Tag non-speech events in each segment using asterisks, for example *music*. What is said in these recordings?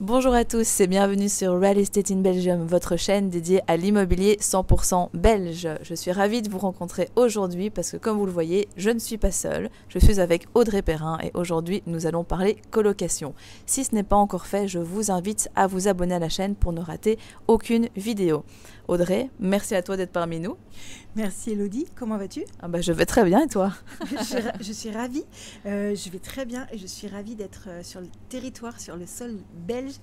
Bonjour à tous et bienvenue sur Real Estate in Belgium, votre chaîne dédiée à l'immobilier 100% belge. Je suis ravie de vous rencontrer aujourd'hui parce que comme vous le voyez, je ne suis pas seule, je suis avec Audrey Perrin et aujourd'hui nous allons parler colocation. Si ce n'est pas encore fait, je vous invite à vous abonner à la chaîne pour ne rater aucune vidéo. Audrey, merci à toi d'être parmi nous. Merci Elodie, comment vas-tu? Ah bah, Je vais très bien et toi? *laughs* Je, suis ravie, euh, je vais très bien et je suis ravie d'être euh, sur le territoire, sur le sol belge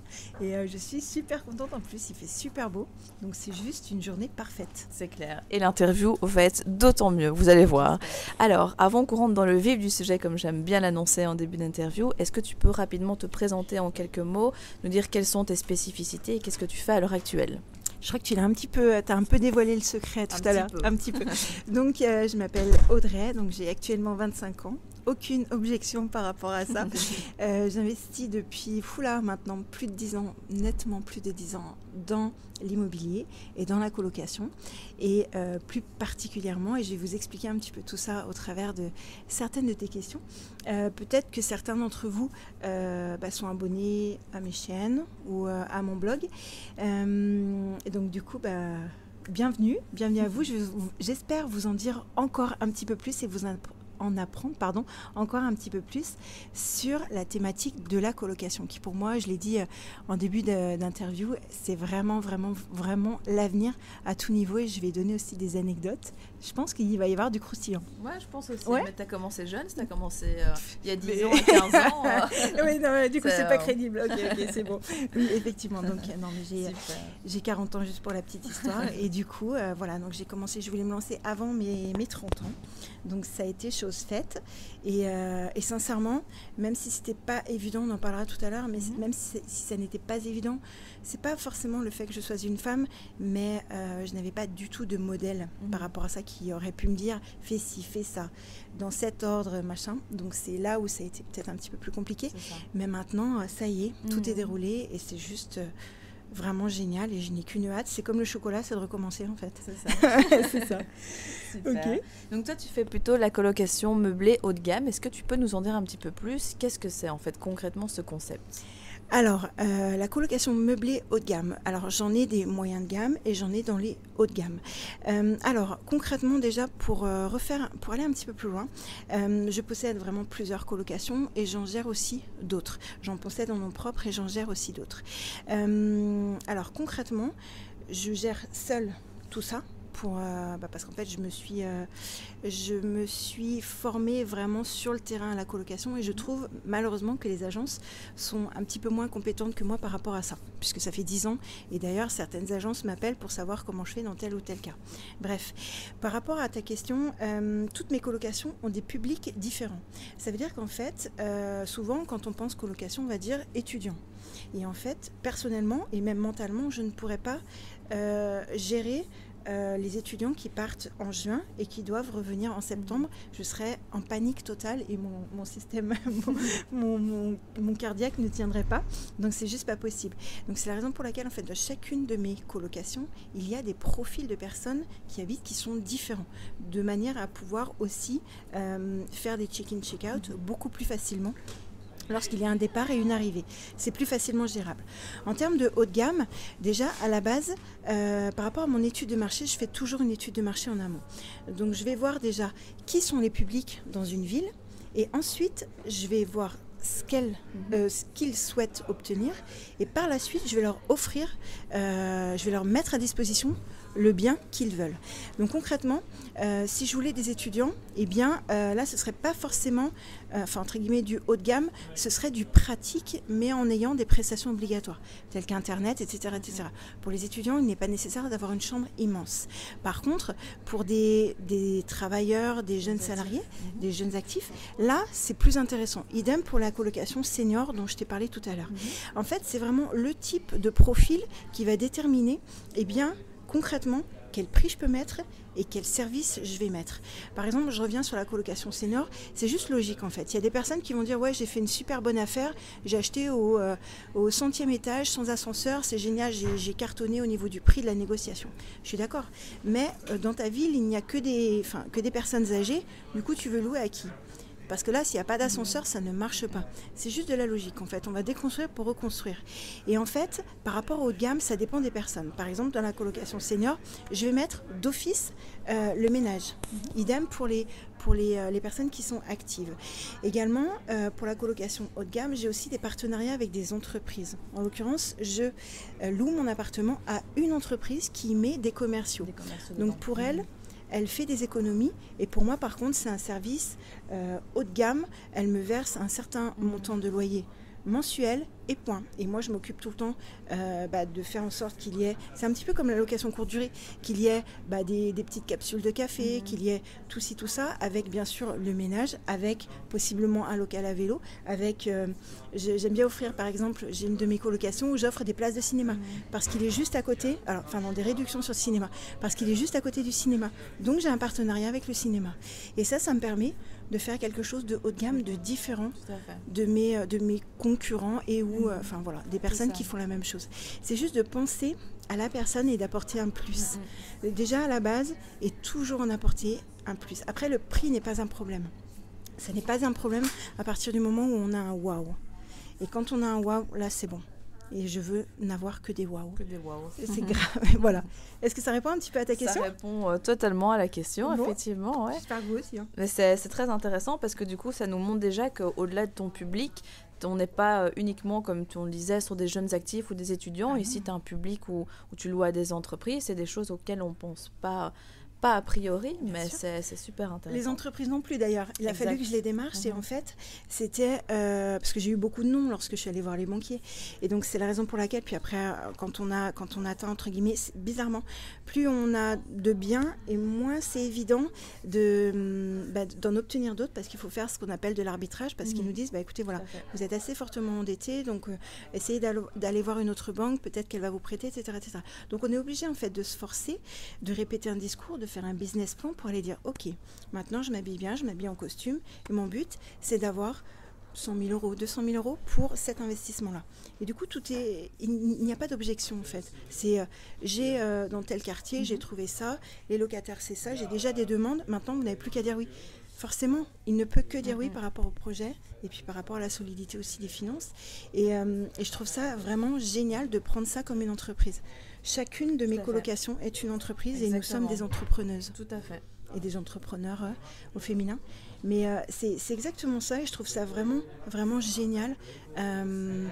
et euh, je suis super contente en plus, il fait super beau, donc c'est juste une journée parfaite. C'est clair. Et l'interview va être d'autant mieux, vous allez voir. Alors, avant qu'on rentre dans le vif du sujet comme j'aime bien l'annoncer en début d'interview, est-ce que tu peux rapidement te présenter en quelques mots, nous dire quelles sont tes spécificités et qu'est-ce que tu fais à l'heure actuelle? Je crois que tu l'as un petit peu, as un peu dévoilé le secret tout à l'heure. Un petit peu. *laughs* donc, euh, je m'appelle Audrey, donc j'ai actuellement 25 ans aucune objection par rapport à ça. *laughs* Euh, j'investis depuis foula maintenant plus de 10 ans, nettement plus de 10 ans, dans l'immobilier et dans la colocation. Et euh, plus particulièrement, et je vais vous expliquer un petit peu tout ça au travers de certaines de tes questions, euh, peut-être que certains d'entre vous bah, sont abonnés à mes chaînes ou à mon blog. et donc du coup, bah, bienvenue, bienvenue à vous. J'espère vous en dire encore un petit peu plus et vous en apprendre pardon, encore un petit peu plus sur la thématique de la colocation, qui pour moi, je l'ai dit euh, en début d'interview, c'est vraiment, vraiment, vraiment l'avenir à tout niveau et je vais donner aussi des anecdotes. Je pense qu'il va y avoir du croustillant. Ouais, je pense aussi. Mais tu as commencé jeune, tu as commencé euh, il y a 10 ans, *laughs* 15 ans. Euh. *laughs* oui, non, du coup, c'est pas crédible. Ok, ok, c'est bon. Oui, *laughs* effectivement. Donc, non, mais j'ai 40 ans juste pour la petite histoire. et du coup, voilà, donc j'ai commencé, je voulais me lancer avant mes, mes 30 ans. Donc, ça a été chose faite. Euh, et, sincèrement, même si c'était pas évident, on en parlera tout à l'heure, mais mhm. même si, ça n'était pas évident, c'est pas forcément le fait que je sois une femme, mais euh, je n'avais pas du tout de modèle mhm. par rapport à ça qui aurait pu me dire fais ci, fais ça, dans cet ordre, machin. Donc c'est là où ça a été peut-être un petit peu plus compliqué. Mais maintenant, ça y est, tout est mhm. déroulé et c'est juste. Euh, vraiment génial et je n'ai qu'une hâte. C'est comme le chocolat, c'est de recommencer en fait. C'est ça. *laughs* c'est ça. Donc toi, tu fais plutôt la colocation meublée haut de gamme. Est-ce que tu peux nous en dire un petit peu plus? Qu'est-ce que c'est en fait concrètement ce concept? Alors, euh, la colocation meublée haut de gamme. Alors, j'en ai des moyens de gamme et j'en ai dans les hauts de gamme. Euh, alors, concrètement, déjà, pour euh, refaire, pour aller un petit peu plus loin, je possède vraiment plusieurs colocations et j'en gère aussi d'autres. J'en possède en nom propre et j'en gère aussi d'autres. alors, concrètement, je gère seule tout ça. Euh, bah, parce qu'en fait je me suis euh, je me suis formée vraiment sur le terrain à la colocation et je trouve malheureusement que les agences sont un petit peu moins compétentes que moi par rapport à ça puisque ça fait 10 ans. Et d'ailleurs certaines agences m'appellent pour savoir comment je fais dans tel ou tel cas. Bref par rapport à ta question euh, toutes mes colocations ont des publics différents. Ça veut dire qu'en fait souvent quand on pense colocation on va dire étudiant. Et en fait personnellement et même mentalement je ne pourrais pas gérer euh, les étudiants qui partent en juin et qui doivent revenir en septembre, je serais en panique totale et mon, système, *laughs* mon, cardiaque ne tiendrait pas. Donc c'est juste pas possible. Donc c'est la raison pour laquelle en fait de chacune de mes colocations, il y a des profils de personnes qui habitent qui sont différents, de manière à pouvoir aussi euh, faire des check-in, check-out beaucoup plus facilement lorsqu'il y a un départ et une arrivée. C'est plus facilement gérable. En termes de haut de gamme, déjà à la base, euh, par rapport à mon étude de marché, je fais toujours une étude de marché en amont. Donc je vais voir déjà qui sont les publics dans une ville et ensuite je vais voir ce euh, qu'ils souhaitent obtenir et par la suite je vais leur offrir, euh, je vais leur mettre à disposition le bien qu'ils veulent. Donc concrètement, euh, si je voulais des étudiants, eh bien euh, là, ce serait pas forcément, euh, enfin entre guillemets, du haut de gamme, ce serait du pratique, mais en ayant des prestations obligatoires, telles qu'Internet, etc., etc. Pour les étudiants, il n'est pas nécessaire d'avoir une chambre immense. Par contre, pour des, des travailleurs, des jeunes salariés, mhm. des jeunes actifs, là, c'est plus intéressant. Idem pour la colocation senior dont je t'ai parlé tout à l'heure. Mhm. En fait, c'est vraiment le type de profil qui va déterminer, eh bien, concrètement quel prix je peux mettre et quel service je vais mettre. Par exemple, je reviens sur la colocation senior, c'est juste logique en fait. Il y a des personnes qui vont dire ouais j'ai fait une super bonne affaire, j'ai acheté au, euh, centième étage sans ascenseur, c'est génial, j'ai cartonné au niveau du prix de la négociation. Je suis d'accord. Mais euh, dans ta ville, il n'y a que des, que des personnes âgées, du coup tu veux louer à qui? Parce que là, s'il n'y a pas d'ascenseur, ça ne marche pas. C'est juste de la logique, en fait. On va déconstruire pour reconstruire. Et en fait, par rapport au haut de gamme, ça dépend des personnes. Par exemple, dans la colocation senior, je vais mettre d'office euh, le ménage. Idem pour les, pour les, euh, les, personnes qui sont actives. Également, euh, pour la colocation haut de gamme, j'ai aussi des partenariats avec des entreprises. En l'occurrence, je loue mon appartement à une entreprise qui met des commerciaux. Des commerciaux Donc pour elle, elle fait des économies. Et pour moi, par contre, c'est un service euh, haut de gamme. Elle me verse un certain montant de loyer mensuel et point. Et moi, je m'occupe tout le temps euh, bah, de faire en sorte qu'il y ait, c'est un petit peu comme la location courte durée, qu'il y ait bah, des, petites capsules de café, mhm. qu'il y ait tout ci, tout ça, avec bien sûr le ménage, avec possiblement un local à vélo, avec, euh, j'aime bien offrir par exemple, j'ai une de mes colocations où j'offre des places de cinéma, mhm. parce qu'il est juste à côté, alors, enfin dans des réductions sur le cinéma, parce qu'il est juste à côté du cinéma. Donc j'ai un partenariat avec le cinéma. Et ça, ça me permet de faire quelque chose de haut de gamme, de différent de mes, euh, de mes concurrents et ou, euh, enfin voilà, des personnes qui font la même chose. C'est juste de penser à la personne et d'apporter un plus. Déjà à la base, et toujours en apporter un plus. Après, le prix n'est pas un problème. Ce n'est pas un problème à partir du moment où on a un wow. Et quand on a un wow, là c'est bon et je veux n'avoir que des waouh. Que des waouh. C'est grave. *laughs* voilà. Est-ce que ça répond un petit peu à ta question? Ça répond euh, totalement à la question, effectivement. Ouais. J'espère que vous aussi. Hein. Mais c'est très intéressant parce que du coup, ça nous montre déjà qu'au-delà de ton public, on n'est pas euh, uniquement, comme tu le disais, sur des jeunes actifs ou des étudiants. Ah Ici, tu as un public où, où, tu loues à des entreprises. C'est des choses auxquelles on ne pense pas pas a priori, mais c'est super intéressant. Les entreprises non plus d'ailleurs. Il a fallu que je les démarche et mhm. en fait, c'était euh, parce que j'ai eu beaucoup de noms lorsque je suis allée voir les banquiers. Et donc c'est la raison pour laquelle, puis après, euh, quand on a, quand on atteint entre guillemets, bizarrement, plus on a de biens et moins c'est évident de hum, bah, d'en obtenir d'autres parce qu'il faut faire ce qu'on appelle de l'arbitrage parce qu'ils mhm. nous disent, bah écoutez voilà, vous êtes assez fortement endetté, donc euh, essayez d'aller voir une autre banque, peut-être qu'elle va vous prêter, etc., etc. Donc on est obligé en fait de se forcer, de répéter un discours, de faire un business plan pour aller dire, OK, maintenant je m'habille bien, je m'habille en costume, et mon but, c'est d'avoir 100 000 euros, 200 000 euros pour cet investissement-là. Et du coup, tout est, il n'y a pas d'objection en fait. C'est, euh, j'ai euh, dans tel quartier, j'ai mhm. trouvé ça, les locataires c'est ça, j'ai déjà des demandes. Maintenant, vous n'avez plus qu'à dire oui. Forcément, il ne peut que dire oui mhm. par rapport au projet et puis par rapport à la solidité aussi des finances. Et, euh, et je trouve ça vraiment génial de prendre ça comme une entreprise. Chacune de mes colocations est une entreprise et nous sommes des entrepreneuses. Tout à fait. Et des entrepreneurs euh, au féminin. Mais euh, c'est exactement ça et je trouve ça vraiment, vraiment génial euh,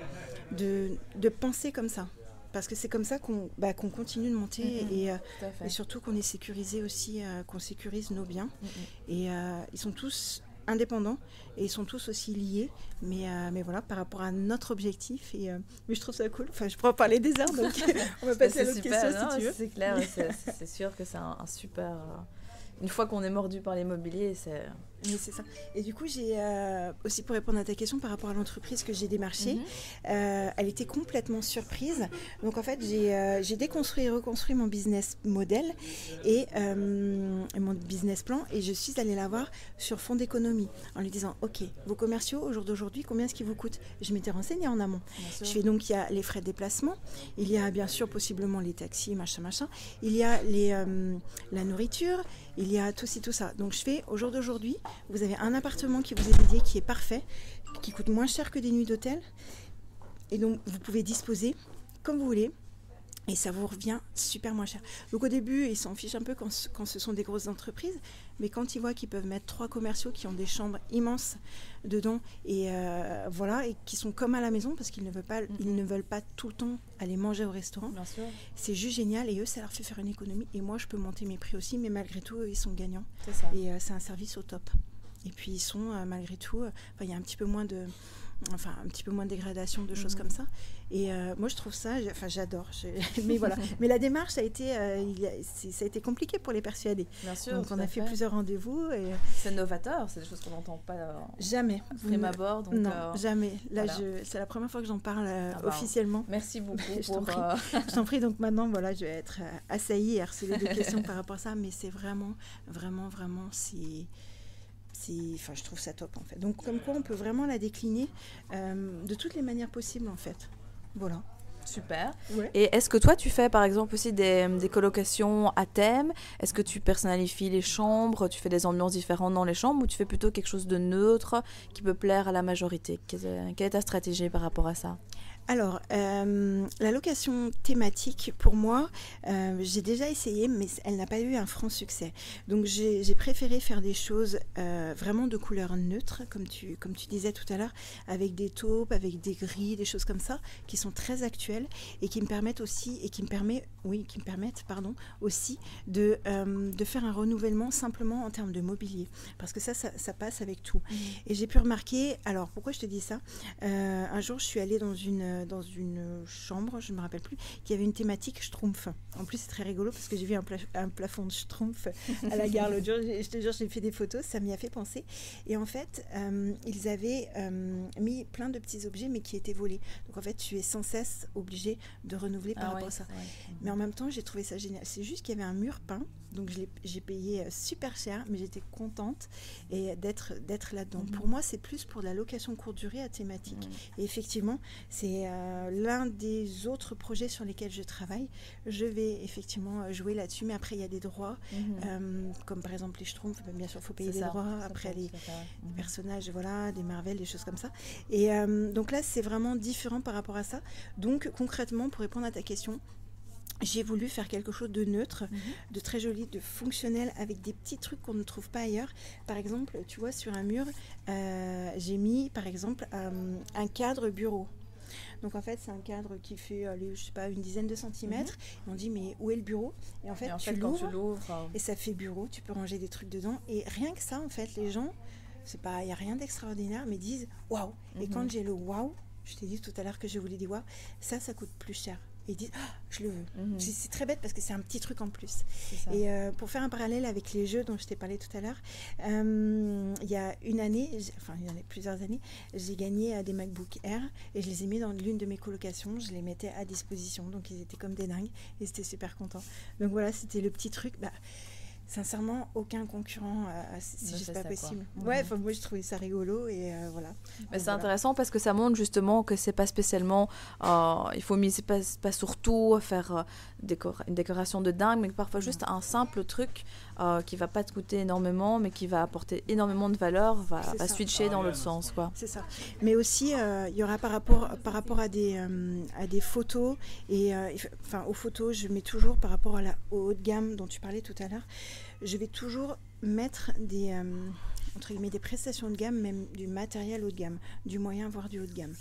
de, de, penser comme ça. Parce que c'est comme ça qu'on bah, continue de monter et, et, surtout qu'on est sécurisé aussi, qu'on sécurise nos biens. Et ils sont tous indépendants et ils sont tous aussi liés. Mais, euh, mais voilà, par rapport à notre objectif. Et, euh, mais je trouve ça cool. Enfin, je pourrais parler des heures, donc *laughs* on va passer à l'autre question si tu veux. C'est clair, c'est sûr que c'est un, super. Euh, une fois qu'on est mordu par l'immobilier, c'est oui, c'est ça. Et du coup, j'ai euh, aussi pour répondre à ta question par rapport à l'entreprise que j'ai démarchée, mhm. euh, elle était complètement surprise. Donc en fait, euh, j'ai déconstruit et reconstruit mon business model et mon business plan et je suis allée la voir sur fond d'économie en lui disant Ok, vos commerciaux au jour d'aujourd'hui, combien est-ce qu'ils vous coûtent? Je m'étais renseignée en amont. Je fais donc il y a les frais de déplacement, il y a bien sûr possiblement les taxis, machin, machin, il y a les, la nourriture, il y a tout ci, tout ça. Donc je fais au jour d'aujourd'hui, vous avez un appartement qui vous est dédié, qui est parfait, qui coûte moins cher que des nuits d'hôtel. Et donc, vous pouvez disposer comme vous voulez. Et ça vous revient super moins cher. Donc au début, ils s'en fichent un peu quand, ce sont des grosses entreprises, mais quand ils voient qu'ils peuvent mettre trois commerciaux qui ont des chambres immenses dedans et euh, voilà et qui sont comme à la maison parce qu'ils ne veulent pas, mm-hmm. ils ne veulent pas tout le temps aller manger au restaurant. C'est juste génial et eux, ça leur fait faire une économie. Et moi, je peux monter mes prix aussi, mais malgré tout, eux, ils sont gagnants. Et euh, c'est un service au top. Et puis ils sont euh, malgré tout, il y a un petit peu moins de, enfin un petit peu moins de dégradation, de choses mhm. comme ça. Et euh, moi je trouve ça, enfin j'adore. *laughs* mais voilà. *laughs* mais la démarche ça a été, ça a été compliqué pour les persuader. Bien sûr. Donc on a fait, plusieurs rendez-vous. Et... C'est novateur, c'est des choses qu'on n'entend pas. jamais. Prime abord. Donc, non, jamais. Là c'est la première fois que j'en parle ah bah, officiellement. Merci beaucoup. *laughs* je t'en prie. je t'en prie. Donc maintenant voilà, je vais être assaillie et harcelée de questions par rapport à ça, mais c'est vraiment, vraiment, vraiment enfin, je trouve ça top en fait. Donc comme quoi on peut vraiment la décliner euh, de toutes les manières possibles en fait. Voilà. Super. Et est-ce que toi, tu fais par exemple aussi des, des colocations à thème? Est-ce que tu personnalifies les chambres Tu fais des ambiances différentes dans les chambres ou tu fais plutôt quelque chose de neutre qui peut plaire à la majorité? Quelle est ta stratégie par rapport à ça? Alors, euh, la location thématique, pour moi, euh, j'ai déjà essayé, mais elle n'a pas eu un franc succès. Donc, j'ai préféré faire des choses euh, vraiment de couleur neutre, comme tu, comme tu disais tout à l'heure, avec des taupes, avec des gris, des choses comme ça, qui sont très actuelles et qui me permettent aussi, et qui me permet, oui, qui me permettent, pardon, aussi de, de faire un renouvellement simplement en termes de mobilier, parce que ça, ça, passe avec tout. Mmh. Et j'ai pu remarquer, alors pourquoi je te dis ça? Un jour, je suis allée dans une euh, dans une chambre, je ne me rappelle plus, qui avait une thématique Schtroumpf. En plus, c'est très rigolo parce que j'ai vu un, un, plafond de Schtroumpf à la gare l'autre jour. Je te jure, j'ai fait des photos, ça m'y a fait penser. Et en fait, euh, ils avaient euh, mis plein de petits objets, mais qui étaient volés. Donc en fait, tu es sans cesse obligé de renouveler par ah rapport à ça. Mais en même temps, j'ai trouvé ça génial. C'est juste qu'il y avait un mur peint donc j'ai payé euh, super cher, mais j'étais contente et d'être là-dedans. Mhm. Pour moi, c'est plus pour la location courte durée à thématique. Mhm. Et effectivement, c'est euh, l'un des autres projets sur lesquels je travaille. Je vais effectivement euh, jouer là-dessus, mais après, il y a des droits, mhm. comme par exemple les Schtroumpfs, bien sûr, il faut payer des droits. Après, les, personnages, voilà, des Marvel, des choses comme ça. Et donc là, c'est vraiment différent par rapport à ça. Donc concrètement, pour répondre à ta question, j'ai voulu faire quelque chose de neutre, mhm. de très joli, de fonctionnel, avec des petits trucs qu'on ne trouve pas ailleurs. Par exemple, tu vois, sur un mur, euh, j'ai mis, par exemple, euh, un cadre bureau. Donc en fait, c'est un cadre qui fait, allez, je sais pas, une dizaine de centimètres. Mhm. On dit, mais où est le bureau? Et en fait, tu l'ouvres et ça fait bureau. Tu peux ranger des trucs dedans. Et rien que ça, en fait, les gens, c'est pas, il y a rien d'extraordinaire, mais disent, waouh. Et quand mhm. j'ai le waouh, je t'ai dit tout à l'heure que je voulais dire waouh, ça, ça coûte plus cher et disent ah, je le veux. Mhm. C'est très bête parce que c'est un petit truc en plus. Et euh, pour faire un parallèle avec les jeux dont je t'ai parlé tout à l'heure, euh, il y a une année, enfin il y en a plusieurs années, j'ai gagné euh, des MacBook Air et je les ai mis dans l'une de mes colocations. Je les mettais à disposition, donc ils étaient comme des dingues et c'était super content. Donc voilà, c'était le petit truc. Bah, sincèrement, aucun concurrent, c'est juste pas possible. Ouais, mhm. moi je trouvais ça rigolo et euh, voilà. Mais c'est intéressant parce que ça montre justement que c'est pas spécialement, euh, il faut miser pas, pas surtout faire euh, une décoration de dingue, mais parfois juste un simple truc qui va pas te coûter énormément, mais qui va apporter énormément de valeur, va, switcher dans l'autre sens, quoi. C'est ça. Mais aussi, il y aura par rapport, par rapport à des, à des photos et enfin aux photos, je mets toujours par rapport à la, au haut de gamme dont tu parlais tout à l'heure je vais toujours mettre des, euh, entre guillemets, des prestations de gamme, même du matériel haut de gamme, du moyen voire du haut de gamme.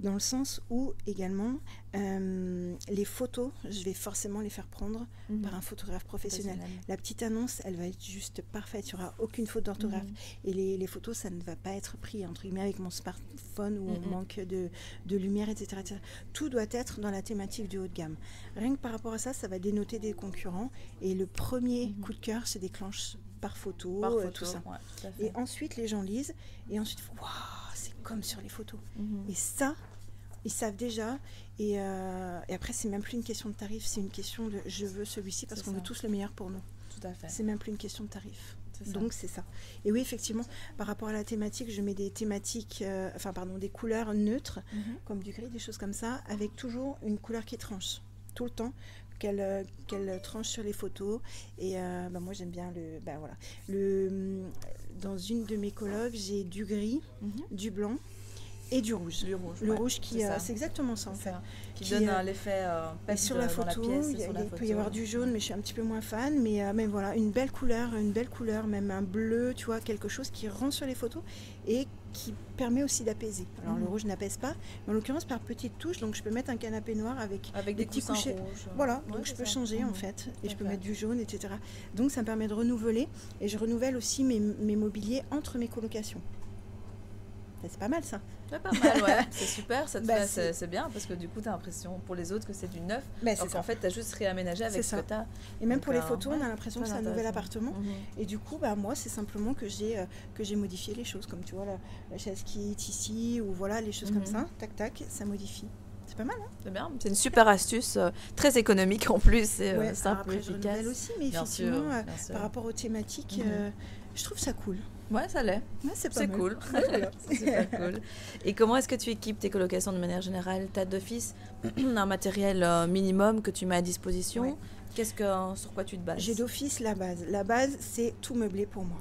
Dans le sens où également euh, les photos, je vais forcément les faire prendre mhm. par un photographe professionnel. La petite annonce, elle va être juste parfaite, il n'y aura aucune faute d'orthographe. Mhm. Et les, photos, ça ne va pas être pris entre guillemets avec mon smartphone où on mhm. manque de, de lumière, etc., etc., Tout doit être dans la thématique du haut de gamme. Rien que par rapport à ça, ça va dénoter des concurrents. Et le premier coup de cœur se déclenche par photo, euh, tout ça. et ensuite, les gens lisent et ensuite, waouh, c'est comme sur les photos. Mhm. Et ça, ils savent déjà. Et, euh, et après, c'est même plus une question de tarif, c'est une question de je veux celui-ci parce qu'on veut tous le meilleur pour nous. Tout à fait. C'est même plus une question de tarif. Donc c'est ça. Et oui, effectivement, par rapport à la thématique, je mets des thématiques, euh, enfin pardon, des couleurs neutres, mhm. comme du gris, des choses comme ça, avec toujours une couleur qui tranche tout le temps qu'elle qu'elle tranche sur les photos. Et euh, bah, moi, j'aime bien le. Bah, voilà. le dans une de mes colloques, j'ai du gris, mhm. du blanc et du rouge. le rouge qui, euh, c'est exactement ça en fait. Qui, donne euh, l'effet euh, sur la photo. il, peut y avoir du jaune, mais je suis un petit peu moins fan. Mais, mais voilà, une belle couleur, une belle couleur, même un bleu, tu vois, quelque chose qui rend sur les photos et qui permet aussi d'apaiser. Alors le mhm. rouge n'apaise pas, mais en l'occurrence par petites touches, donc je peux mettre un canapé noir avec, avec des, petits couchers. Voilà, donc je peux changer en mhm. fait, et je peux mettre du jaune, etc. Donc ça me permet de renouveler, et je renouvelle aussi mes, mes mobiliers entre mes colocations. C'est pas mal ça. C'est pas mal, ouais. *laughs* c'est super, bah, c'est bien parce que du coup, tu as l'impression pour les autres que c'est du neuf. Mais bah, en fait, tu as juste réaménagé avec ce que tu as. Et même pour les euh, photos, on a l'impression que c'est un nouvel appartement. Mhm. Et du coup, bah, moi, c'est simplement que j'ai euh, que j'ai modifié les choses. Comme tu vois, la, chaise qui est ici, ou voilà, les choses comme mhm. ça. Tac, tac, ça modifie. C'est pas mal, hein C'est bien. C'est une super astuce, euh, très économique en plus, c'est ouais, simple, après, efficace. aussi, mais effectivement, par rapport aux thématiques, mhm. je trouve ça cool. Ouais, ça l'est. c'est cool. *laughs* c'est super cool. Et comment est-ce que tu équipes tes colocations de manière générale? Tu as d'office *clears throat* un matériel euh, minimum que tu mets à disposition? Qu'est-ce que, sur quoi tu te bases? J'ai d'office la base. La base, c'est tout meublé pour moi.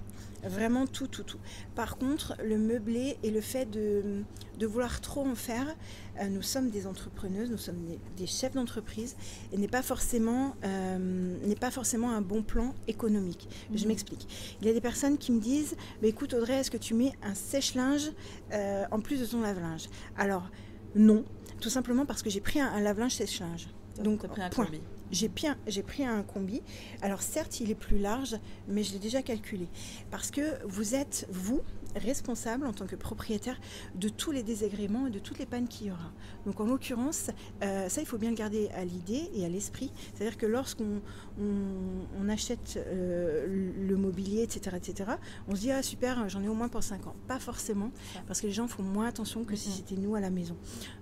Vraiment tout, tout, tout. Par contre, le meublé et le fait de, de vouloir trop en faire, euh, nous sommes des entrepreneuses, nous sommes des, chefs d'entreprise et n'est pas, forcément, euh, n'est pas forcément un bon plan économique. Je mhm. m'explique. Il y a des personnes qui me disent bah, écoute, Audrey, est-ce que tu mets un sèche-linge euh, en plus de ton lave-linge? Alors, non, tout simplement parce que j'ai pris un, lave-linge sèche-linge. Donc, pris un point. J'ai pris, un, combi. Alors certes, il est plus large, mais je l'ai déjà calculé. Parce que vous êtes, vous, responsable en tant que propriétaire de tous les désagréments et de toutes les pannes qu'il y aura. Donc en l'occurrence, euh, ça il faut bien le garder à l'idée et à l'esprit. C'est-à-dire que lorsqu'on on, achète euh, le mobilier, etc., etc., on se dit ah super, j'en ai au moins pour 5 ans. Pas forcément, parce que les gens font moins attention que si c'était nous à la maison.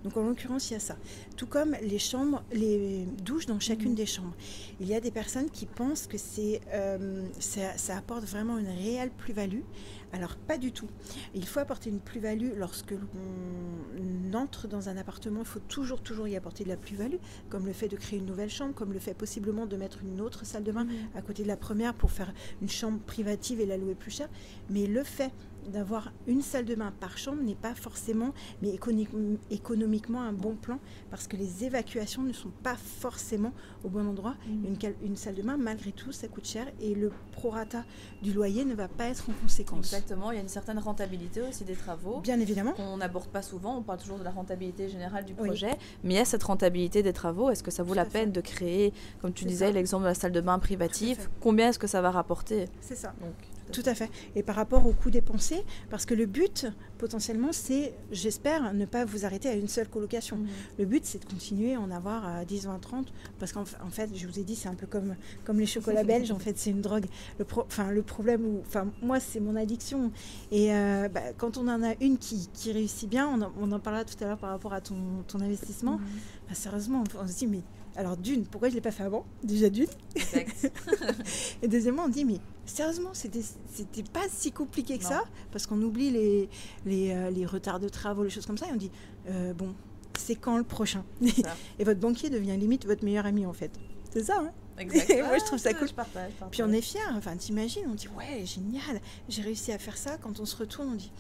Donc en l'occurrence, il y a ça. Tout comme les chambres, les douches dans chacune des chambres. Il y a des personnes qui pensent que c'est euh, ça apporte vraiment une réelle plus-value. Alors pas du tout. Il faut apporter une plus-value lorsque l'on entre dans un appartement. Il faut toujours, toujours y apporter de la plus-value, comme le fait de créer une nouvelle chambre, comme le fait possiblement de mettre une autre salle de bain mmh. à côté de la première pour faire une chambre privative et la louer plus cher. Mais le fait d'avoir une salle de bain par chambre n'est pas forcément, mais économiquement un bon plan parce que les évacuations ne sont pas forcément au bon endroit. Mmh. Une, une, salle de bain, malgré tout, ça coûte cher et le prorata du loyer ne va pas être en conséquence. Exactement, il y a une certaine rentabilité aussi des travaux. Bien évidemment. On n'aborde pas souvent, on parle toujours de la rentabilité générale du projet, mais il y a cette rentabilité des travaux. Est-ce que ça vaut la peine de créer, comme tu disais, l'exemple de la salle de bain privative? Combien est-ce que ça va rapporter? C'est ça. Donc, tout à fait. Et par rapport au coût dépensé, parce que le but, potentiellement, c'est, j'espère, ne pas vous arrêter à une seule colocation. Mhm. Le but, c'est de continuer à en avoir à 10, 20, 30, parce qu'en fait, je vous ai dit, c'est un peu comme, comme les chocolats belges, en fait, c'est une drogue. Le, enfin, le problème, où, enfin, moi, c'est mon addiction. Et euh, bah, quand on en a une qui, qui réussit bien, on en, on en parlera tout à l'heure par rapport à ton, ton investissement, mhm. bah, sérieusement, on, se dit, mais alors d'une, pourquoi je ne l'ai pas fait avant? Déjà d'une. *laughs* et deuxièmement, on dit, mais sérieusement, c'était, c'était pas si compliqué que ça, parce qu'on oublie les, les, euh, les, retards de travaux, les choses comme ça, et on dit, euh, bon, c'est quand le prochain? *laughs* Et votre banquier devient limite votre meilleur ami, en fait. C'est ça, hein? Exactement. *laughs* Moi, je trouve ça cool. Puis on est fiers, enfin, t'imagines, on dit, ouais, génial, j'ai réussi à faire ça. Quand on se retourne, on dit,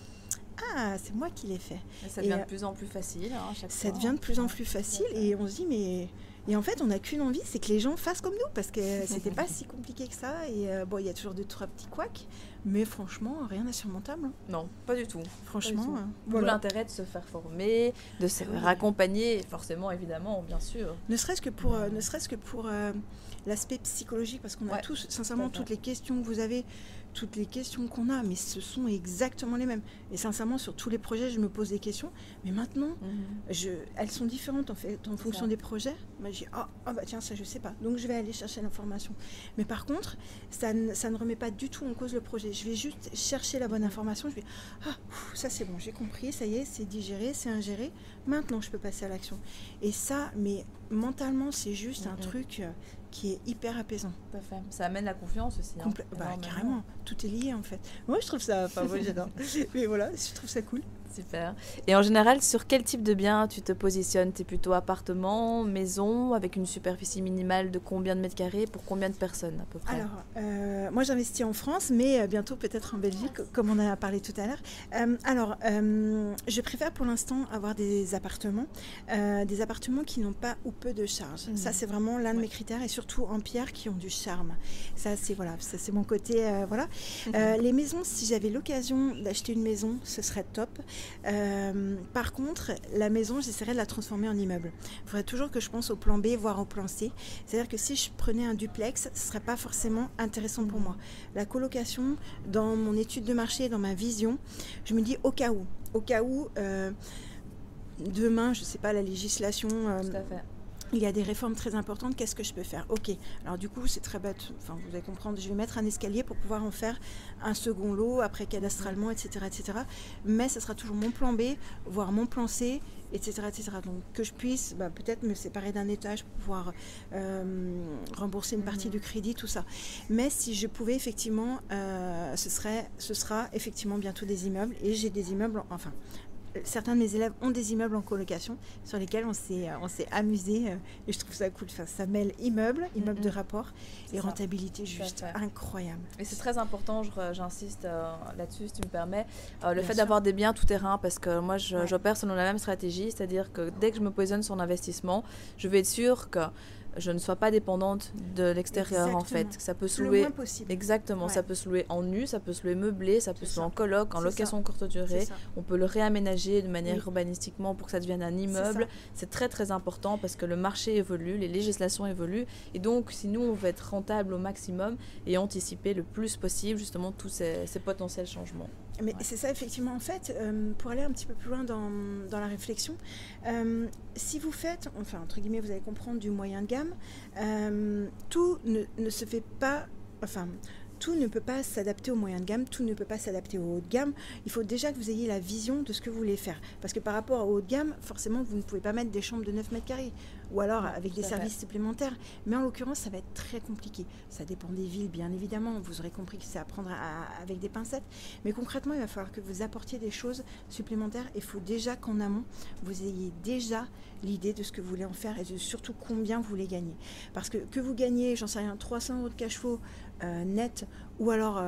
ah, c'est moi qui l'ai fait. ça devient de plus en plus facile. Hein, chaque ça devient de plus en plus facile et on se dit mais et en fait, on n'a qu'une envie, c'est que les gens fassent comme nous, parce que *laughs* c'était pas si compliqué que ça. Et euh, bon, il y a toujours deux, trois petits couacs, mais franchement, rien d'insurmontable. Hein. Non, pas du tout. Franchement, voilà. l'intérêt de se faire former, de se ah raccompagner, forcément, évidemment, bien sûr. Ne serait-ce que pour, euh, ne serait-ce que pour euh, l'aspect psychologique, parce qu'on a tous, sincèrement, toutes les questions que vous avez toutes les questions qu'on a, mais ce sont exactement les mêmes. Et sincèrement, sur tous les projets, je me pose des questions. Mais maintenant, mhm. je, elles sont différentes en fait, en fonction des projets. Moi, j'ai ah, ah, bah tiens, ça je sais pas. Donc je vais aller chercher l'information. Mais par contre, ça, ça, ne remet pas du tout en cause le projet. Je vais juste chercher la bonne information. Je vais ah, ça c'est bon, j'ai compris, ça y est, c'est digéré, c'est ingéré. Maintenant, je peux passer à l'action. Et ça, mais mentalement, c'est juste un mhm. truc euh, qui est hyper apaisant. Ça amène la confiance aussi. Hein, bah, carrément, tout est lié en fait. Moi je trouve ça, enfin moi j'adore. *laughs* Mais voilà, je trouve ça cool. Super. Et en général, sur quel type de bien tu te positionnes? Tu es plutôt appartement, maison, avec une superficie minimale de combien de mètres carrés pour combien de personnes à peu près? Alors, euh, moi j'investis en France, mais euh, bientôt peut-être en Belgique, comme on a parlé tout à l'heure. Euh, alors, je préfère pour l'instant avoir des appartements, des appartements qui n'ont pas ou peu de charges. Ça, mhm. c'est vraiment l'un de mes critères, et surtout en pierre qui ont du charme. Ça, c'est voilà, ça c'est mon côté. voilà. Mhm. les maisons, si j'avais l'occasion d'acheter une maison, ce serait top. Euh, par contre, la maison, j'essaierais de la transformer en immeuble. Il faudrait toujours que je pense au plan B, voire au plan C. C'est-à-dire que si je prenais un duplex, ce ne serait pas forcément intéressant pour moi. La colocation, dans mon étude de marché, dans ma vision, je me dis au cas où. Au cas où, euh, demain, je ne sais pas, la législation... Euh, Tout à fait il y a des réformes très importantes, qu'est-ce que je peux faire? Ok, alors du coup c'est très bête, enfin vous allez comprendre, je vais mettre un escalier pour pouvoir en faire un second lot, après cadastralement, etc. etc. Mais ce sera toujours mon plan B, voire mon plan C, etc. etc. Donc que je puisse bah, peut-être me séparer d'un étage pour pouvoir euh, rembourser une partie mhm. du crédit, tout ça. Mais si je pouvais effectivement, euh, ce, serait, ce sera effectivement bientôt des immeubles, et j'ai des immeubles, enfin certains de mes élèves ont des immeubles en colocation sur lesquels on s'est on s'est amusé euh, et je trouve ça cool. Enfin, ça mêle immeuble, immeuble de rapport et rentabilité juste incroyable. Et c'est très important, j'insiste euh, là-dessus si tu me permets, euh, le fait d'avoir des biens tout terrain parce que moi j'opère selon la même stratégie, c'est-à-dire que dès que je me positionne sur l'investissement, je vais être sûr que je ne sois pas dépendante de l'extérieur en fait. Ça peut se louer. Exactement. Ça peut se louer en nu, ça peut se louer meublé, ça peut se louer en coloc, en location courte durée. On peut le réaménager de manière urbanistiquement pour que ça devienne un immeuble. C'est très très important parce que le marché évolue, les législations évoluent et donc si nous on veut être rentable au maximum et anticiper le plus possible justement tous ces, potentiels changements. Mais c'est ça effectivement en fait, euh, pour aller un petit peu plus loin dans, dans la réflexion, euh, si vous faites, enfin entre guillemets vous allez comprendre du moyen de gamme, euh, tout ne, se fait pas, enfin, tout ne peut pas s'adapter au moyen de gamme, tout ne peut pas s'adapter au haut de gamme. Il faut déjà que vous ayez la vision de ce que vous voulez faire. Parce que par rapport au haut de gamme, forcément, vous ne pouvez pas mettre des chambres de 9 mètres carrés ou alors avec des services supplémentaires. Mais en l'occurrence, ça va être très compliqué. Ça dépend des villes, bien évidemment. Vous aurez compris que c'est à prendre avec des pincettes. Mais concrètement, il va falloir que vous apportiez des choses supplémentaires. Il faut déjà qu'en amont, vous ayez déjà l'idée de ce que vous voulez en faire et de surtout combien vous voulez gagner. Parce que que vous gagnez, j'en sais rien, 300 euros de cash flow euh, net ou alors 900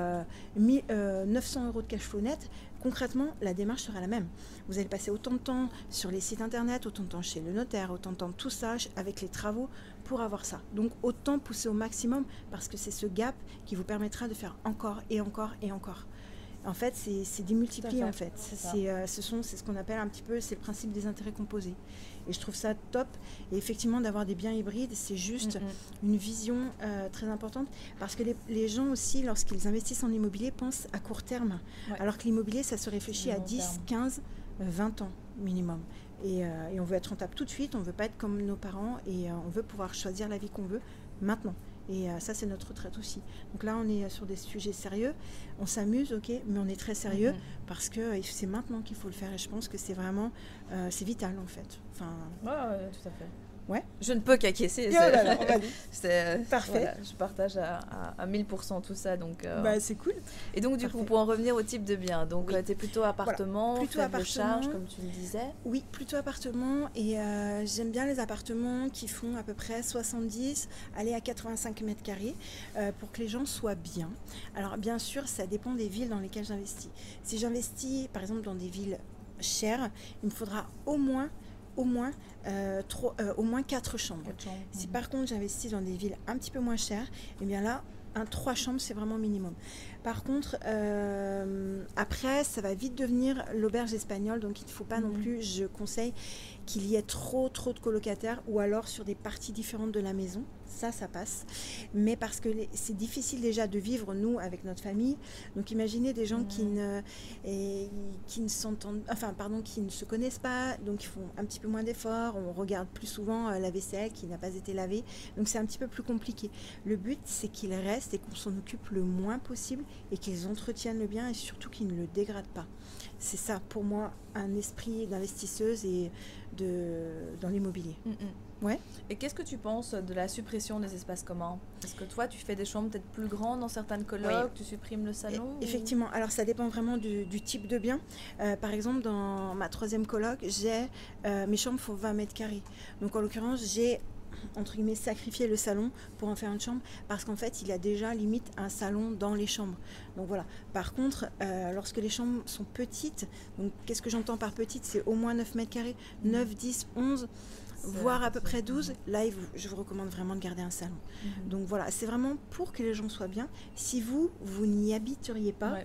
euh, euh, euros de cash flow net, concrètement, la démarche sera la même. Vous allez passer autant de temps sur les sites internet, autant de temps chez le notaire, autant de temps tout ça avec les travaux pour avoir ça. Donc autant pousser au maximum parce que c'est ce gap qui vous permettra de faire encore et encore et encore. En fait, c'est démultiplié en fait. C'est euh, ce sont c'est ce qu'on appelle un petit peu c'est le principe des intérêts composés. Et je trouve ça top. Et effectivement, d'avoir des biens hybrides, c'est juste une vision euh, très importante parce que les, gens aussi, lorsqu'ils investissent en immobilier, pensent à court terme. Alors que l'immobilier, ça se réfléchit à 10, 15, 20 ans minimum. Euh, et, on veut être rentable tout de suite, on ne veut pas être comme nos parents et on veut pouvoir choisir la vie qu'on veut maintenant. Et euh, ça, c'est notre retraite aussi. Donc là, on est sur des sujets sérieux. On s'amuse, ok, mais on est très sérieux mhm. parce que euh, c'est maintenant qu'il faut le faire. Et je pense que c'est vraiment, euh, c'est vital en fait. Enfin, ouais, tout à fait. Ouais. Je ne peux qu'acquiescer. *laughs* C'est euh, parfait. je partage à, à, 1000% tout ça. Donc, euh, bah, c'est cool. Et donc, du coup, pour en revenir au type de bien, donc euh, tu es plutôt appartement, plutôt appartement. charge, comme tu le disais Oui, plutôt appartement. Et j'aime bien les appartements qui font à peu près 70, aller à 85 mètres carrés pour que les gens soient bien. Alors, bien sûr, ça dépend des villes dans lesquelles j'investis. Si j'investis, par exemple, dans des villes chères, il me faudra au moins au moins, euh, euh, au moins 4 chambres. Si par contre j'investis dans des villes un petit peu moins chères, et eh bien là, un 3 chambres, c'est vraiment minimum. Par contre, euh, après, ça va vite devenir l'auberge espagnole, donc il ne faut pas non mhm. plus, je conseille qu'il y ait trop, trop de colocataires ou alors sur des parties différentes de la maison ça, ça passe. Mais parce que c'est difficile déjà de vivre, nous, avec notre famille. Donc imaginez des gens qui ne, et, qui ne s'entendent, enfin, pardon, qui ne se connaissent pas, donc ils font un petit peu moins d'efforts. On regarde plus souvent euh, la vaisselle qui n'a pas été lavée. Donc c'est un petit peu plus compliqué. Le but, c'est qu'ils restent et qu'on s'en occupe le moins possible et qu'ils entretiennent le bien et surtout qu'ils ne le dégradent pas. C'est ça, pour moi, un esprit d'investisseuse et de, dans l'immobilier. Mm, mm. Ouais. Et qu'est-ce que tu penses de la suppression des espaces communs? Est-ce que toi, tu fais des chambres peut-être plus grandes dans certaines colocs, tu supprimes le salon Effectivement. Alors, ça dépend vraiment du, type de bien. Euh, par exemple, dans ma troisième coloc, j'ai euh, mes chambres font 20 mètres carrés. Donc, en l'occurrence, j'ai entre guillemets sacrifié le salon pour en faire une chambre parce qu'en fait il y a déjà limite un salon dans les chambres donc voilà par contre euh, lorsque les chambres sont petites donc qu'est-ce que j'entends par petite c'est au moins 9 mètres carrés 9 10 11 voire à peu près 12, là, je vous recommande vraiment de garder un salon. Mhm. Donc voilà, c'est vraiment pour que les gens soient bien. Si vous, vous n'y habiteriez pas,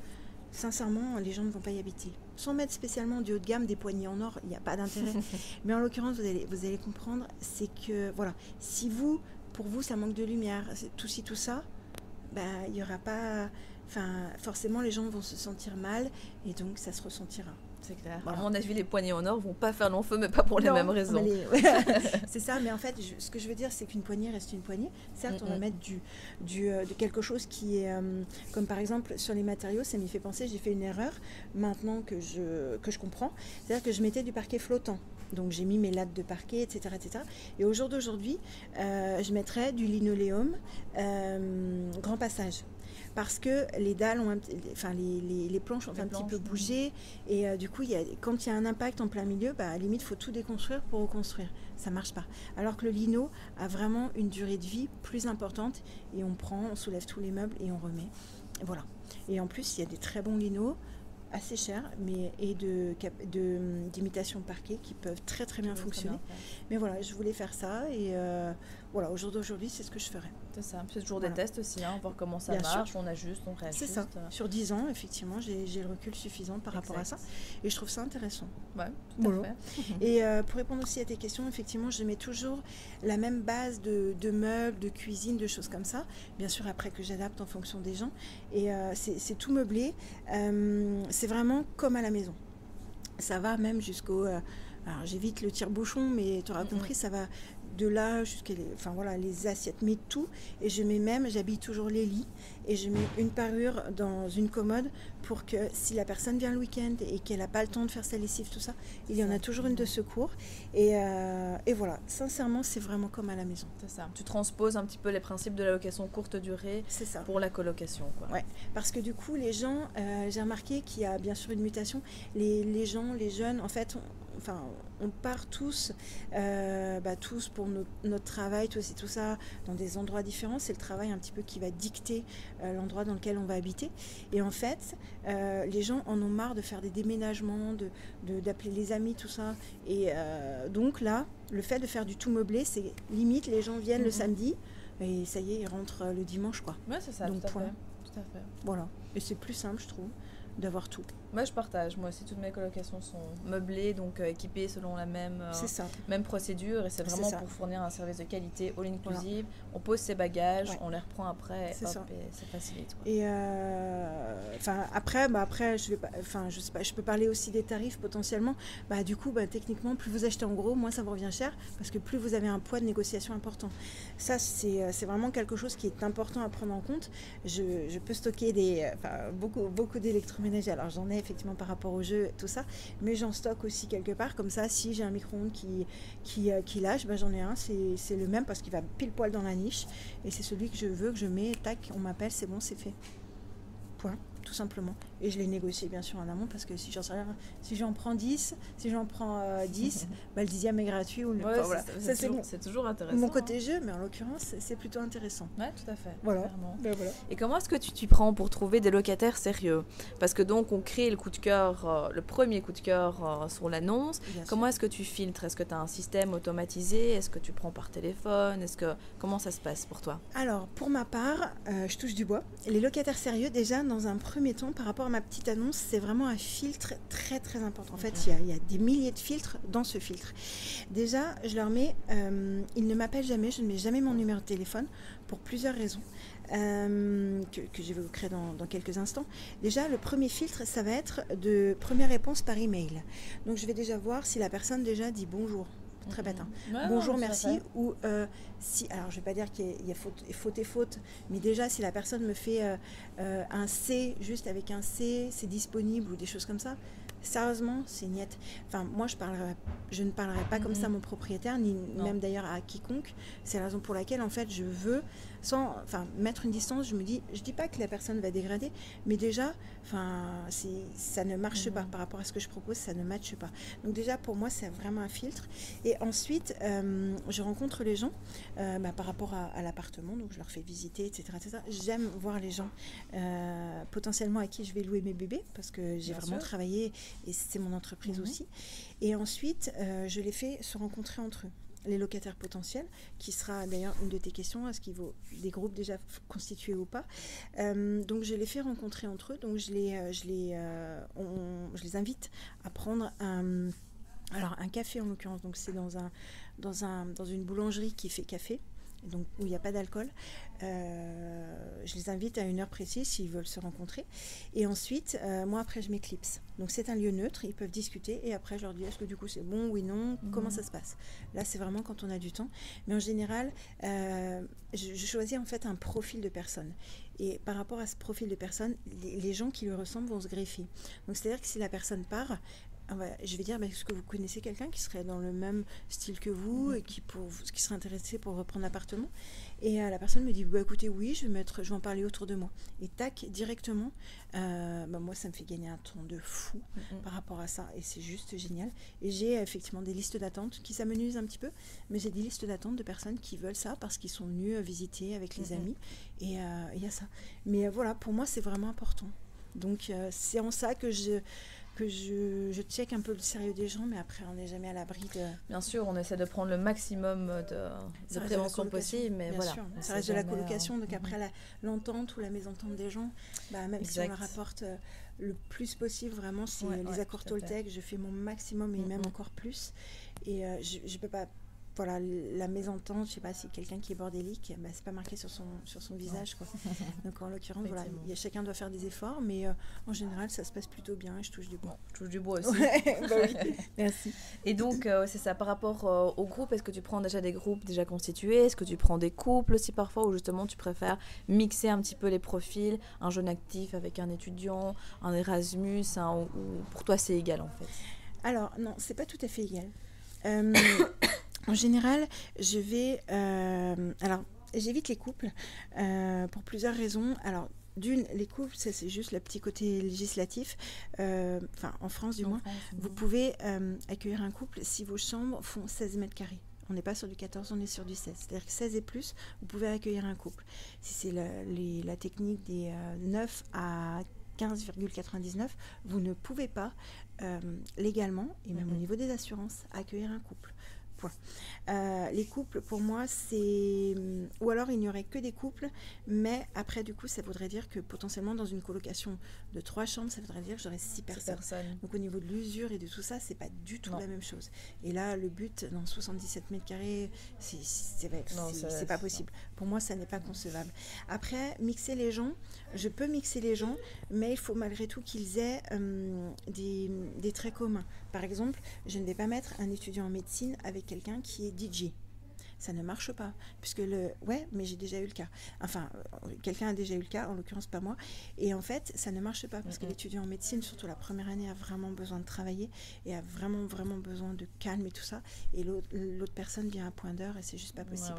sincèrement, les gens ne vont pas y habiter. Sans mettre spécialement du haut de gamme, des poignées en or, il n'y a pas d'intérêt. *laughs* Mais en l'occurrence, vous allez, vous allez comprendre, c'est que, voilà, si vous, pour vous, ça manque de lumière, tout ci, tout ça, bah, il n'y aura pas... Enfin, forcément, les gens vont se sentir mal et donc ça se ressentira. C'est clair. À mon avis, les poignées en or vont pas faire long feu, mais pas pour les mêmes raisons. *laughs* *laughs* c'est ça, mais en fait, ce que je veux dire, c'est qu'une poignée reste une poignée. Certes, on va mettre du, du, euh, de quelque chose qui est, euh, comme par exemple sur les matériaux, ça m'y fait penser, j'ai fait une erreur maintenant que je, que je comprends. C'est-à-dire que je mettais du parquet flottant. Donc j'ai mis mes lattes de parquet, etc. etc. Et au jour d'aujourd'hui, euh, je mettrais du linoléum grand passage parce que les dalles ont, enfin les, les, planches ont un petit peu bougé et euh, du coup, y a, quand il y a un impact en plein milieu, bah, à la limite, il faut tout déconstruire pour reconstruire. Ça marche pas. Alors que le lino a vraiment une durée de vie plus importante et on prend, on soulève tous les meubles et on remet. voilà. Et en plus, il y a des très bons linos assez chers mais et de d'imitation parquet qui peuvent très très bien fonctionner. Mais voilà, je voulais faire ça et euh, voilà, au jour d'aujourd'hui, c'est ce que je ferai. C'est ça. C'est toujours des tests aussi, hein, voir comment ça marche, on ajuste, on réajuste. C'est ça. Sur 10 ans, effectivement, j'ai le recul suffisant par rapport à ça. Et je trouve ça intéressant. Ouais, tout à fait. *laughs* *laughs* et euh, pour répondre aussi à tes questions, effectivement, je mets toujours la même base de, meubles, de cuisine, de choses comme ça. Bien sûr, après que j'adapte en fonction des gens. Et euh, c'est tout meublé. Euh, c'est vraiment comme à la maison. Ça va même jusqu'au... alors j'évite le tire-bouchon, mais tu auras compris, ça va de là jusqu'à les, enfin voilà, les assiettes, mais tout. Et je mets même, j'habille toujours les lits et je mets une parure dans une commode pour que si la personne vient le week-end et qu'elle n'a pas le temps de faire sa lessive, tout ça, il y en a toujours une de secours. Et, euh, et voilà, sincèrement, c'est vraiment comme à la maison. C'est ça. Tu transposes un petit peu les principes de la location courte durée ça. pour la colocation. Quoi. Ouais, parce que du coup, les gens, euh, j'ai remarqué qu'il y a bien sûr une mutation. Les, les gens, les jeunes, en fait, enfin, on part tous, euh, bah, tous pour notre travail, tout, tout ça, dans des endroits différents. C'est le travail un petit peu qui va dicter euh, l'endroit dans lequel on va habiter. Et en fait, euh, les gens en ont marre de faire des déménagements, d'appeler de, les amis, tout ça. Et donc là, le fait de faire du tout meublé, c'est limite, les gens viennent le mhm. samedi et ça y est, ils rentrent le dimanche, quoi. Ouais, c'est ça, donc, tout à, fait. tout à fait. Voilà. Et c'est plus simple, je trouve d'avoir tout. Moi, je partage. Moi aussi, toutes mes colocations sont meublées, donc euh, équipées selon la même, euh, même procédure. Et c'est vraiment pour fournir un service de qualité all inclusive. On pose ses bagages, on les reprend après, c'est ça. ça facilite. Et euh, enfin après, bah après, je vais, enfin je sais pas, je peux parler aussi des tarifs potentiellement. Bah du coup, bah, techniquement, plus vous achetez en gros, moins ça vous revient cher, parce que plus vous avez un poids de négociation important. Ça, c'est vraiment quelque chose qui est important à prendre en compte. Je, je peux stocker des, beaucoup, beaucoup d'électroménager. Alors j'en ai effectivement par rapport au jeu, tout ça, mais j'en stocke aussi quelque part, comme ça, si j'ai un micro-ondes qui, qui, euh, qui lâche, ben, j'en ai un, c'est le même parce qu'il va pile poil dans la niche, et c'est celui que je veux, que je mets, tac, on m'appelle, c'est bon, c'est fait. Point tout simplement. Et je l'ai négocié bien sûr en amont parce que si j'en si j'en prends 10, si j'en prends 10, euh, *laughs* bah, le dixième est gratuit. Ou voilà. C'est toujours, intéressant. Mon côté hein. jeu, mais en l'occurrence, c'est plutôt intéressant. Ouais, tout à fait. Voilà. Ben, voilà. Et comment est-ce que tu t'y prends pour trouver des locataires sérieux? Parce que donc on crée le coup de cœur, euh, le premier coup de cœur euh, sur l'annonce. Comment est-ce que tu filtres? Est-ce que tu as un système automatisé? Est-ce que tu prends par téléphone? Est-ce que comment ça se passe pour toi? Alors pour ma part, je touche du bois. Les locataires sérieux, déjà dans un premier premier temps, par rapport ma petite annonce, c'est vraiment un filtre très très important. En fait, il y, a, des milliers de filtres dans ce filtre. Déjà, je leur mets, euh, ils ne m'appellent jamais, je ne mets jamais mon numéro de téléphone pour plusieurs raisons euh, que, je vais vous créer dans, quelques instants. Déjà, le premier filtre, ça va être de première réponse par email. Donc, je vais déjà voir si la personne déjà dit bonjour très bête. Hein. Bonjour, merci. Ou euh, si, alors je vais pas dire qu'il y, a faute, faute, et faute, mais déjà si la personne me fait euh, euh, un C juste avec un C, c'est disponible ou des choses comme ça. Sérieusement, c'est niet. Enfin, moi, je, parlerai, je ne parlerai pas comme ça à mon propriétaire, ni même d'ailleurs à quiconque. C'est la raison pour laquelle, en fait, je veux sans enfin, mettre une distance, je me dis, je dis pas que la personne va dégrader, mais déjà, enfin, ça ne marche pas mhm. par rapport à ce que je propose, ça ne matche pas. Donc déjà, pour moi, c'est vraiment un filtre. Et ensuite, euh, je rencontre les gens euh, bah, par rapport à, l'appartement, donc je leur fais visiter, etc. etc. J'aime voir les gens euh, potentiellement à qui je vais louer mes bébés, parce que j'ai vraiment travaillé et c'est mon entreprise mhm. aussi. Et ensuite, je les fais se rencontrer entre eux les locataires potentiels, qui sera d'ailleurs une de tes questions, est-ce qu'il vaut des groupes déjà constitués ou pas. Euh, donc je les fais rencontrer entre eux, donc je les, euh, je les, euh, je les invite à prendre un, alors un café en l'occurrence, donc c'est dans, un, dans, un, dans une boulangerie qui fait café. Donc où il n'y a pas d'alcool. Euh, je les invite à une heure précise s'ils veulent se rencontrer. Et ensuite, euh, moi après, je m'éclipse. Donc c'est un lieu neutre, ils peuvent discuter et après je leur dis est-ce que du coup c'est bon, oui, non, comment ça se passe? Là c'est vraiment quand on a du temps. Mais en général, euh, je, choisis en fait un profil de personne. Et par rapport à ce profil de personne, les, les gens qui lui ressemblent vont se greffer. Donc c'est-à-dire que si la personne part, ah je vais dire, est-ce que vous connaissez quelqu'un qui serait dans le même style que vous et qui, pour, qui serait intéressé pour reprendre l'appartement? Et euh, la personne me dit, bah, écoutez, oui, je vais, mettre, je vais en parler autour de moi. Et tac, directement, euh, bah, moi, ça me fait gagner un temps de fou par rapport à ça. Et c'est juste génial. Et j'ai effectivement des listes d'attente qui s'amenuisent un petit peu, mais j'ai des listes d'attente de personnes qui veulent ça parce qu'ils sont venus euh, visiter avec les amis. Et il y a ça. Mais voilà, pour moi, c'est vraiment important. Donc, c'est en ça que je que je, je check un peu le sérieux des gens, mais après, on n'est jamais à l'abri de. Bien sûr, on essaie de prendre le maximum de, de prévention possible, mais voilà. ça reste de la colocation, donc après l'entente ou la mésentente des gens, bah, même si on leur apporte euh, le plus possible, vraiment, c'est les accords Toltec, je fais mon maximum et même encore plus. Et euh, je ne peux pas voilà, la mésentente, je sais pas si quelqu'un qui est bordélique, bah, c'est pas marqué sur son, sur son visage. Quoi. Donc en l'occurrence, voilà, y a, chacun doit faire des efforts, mais euh, en général, ça se passe plutôt bien et je touche du bois. je touche du bois aussi. bah oui. *laughs* Merci. Et donc, euh, c'est ça, par rapport euh, au groupe, est-ce que tu prends déjà des groupes déjà constitués? Est-ce que tu prends des couples aussi parfois, ou justement tu préfères mixer un petit peu les profils, un jeune actif avec un étudiant, un Erasmus, ou, pour toi c'est égal en fait? Alors, non, c'est pas tout à fait égal. En général, je vais. Euh, alors, j'évite les couples euh, pour plusieurs raisons. Alors, d'une, les couples, ça c'est juste le petit côté législatif. Euh, enfin, en France du moins, vous pouvez accueillir un couple si vos chambres font 16 mètres carrés. On n'est pas sur du 14, on est sur du 16. C'est-à-dire que 16 et plus, vous pouvez accueillir un couple. Si c'est la, la, technique des 9 à 15,99, vous ne pouvez pas légalement, et même au niveau des assurances, accueillir un couple. Euh, les couples, pour moi, c'est. Ou alors il n'y aurait que des couples, mais après, du coup, ça voudrait dire que potentiellement, dans une colocation de trois chambres, ça voudrait dire que j'aurais six personnes. Donc au niveau de l'usure et de tout ça, c'est pas du tout la même chose. Et là, le but, dans 77 mètres carrés, c'est pas possible. Pour moi, ça n'est pas concevable. Après, mixer les gens, je peux mixer les gens, mais il faut malgré tout qu'ils aient euh, des, des traits communs. Par exemple, je ne vais pas mettre un étudiant en médecine avec quelqu'un qui est DJ ça ne marche pas. Puisque le. Ouais, mais j'ai déjà eu le cas. Enfin, euh, quelqu'un a déjà eu le cas, en l'occurrence pas moi. Et en fait, ça ne marche pas parce que l'étudiant en médecine, surtout la première année, a vraiment besoin de travailler et a vraiment, vraiment besoin de calme et tout ça. Et l'autre personne vient à point d'heure et c'est juste pas possible.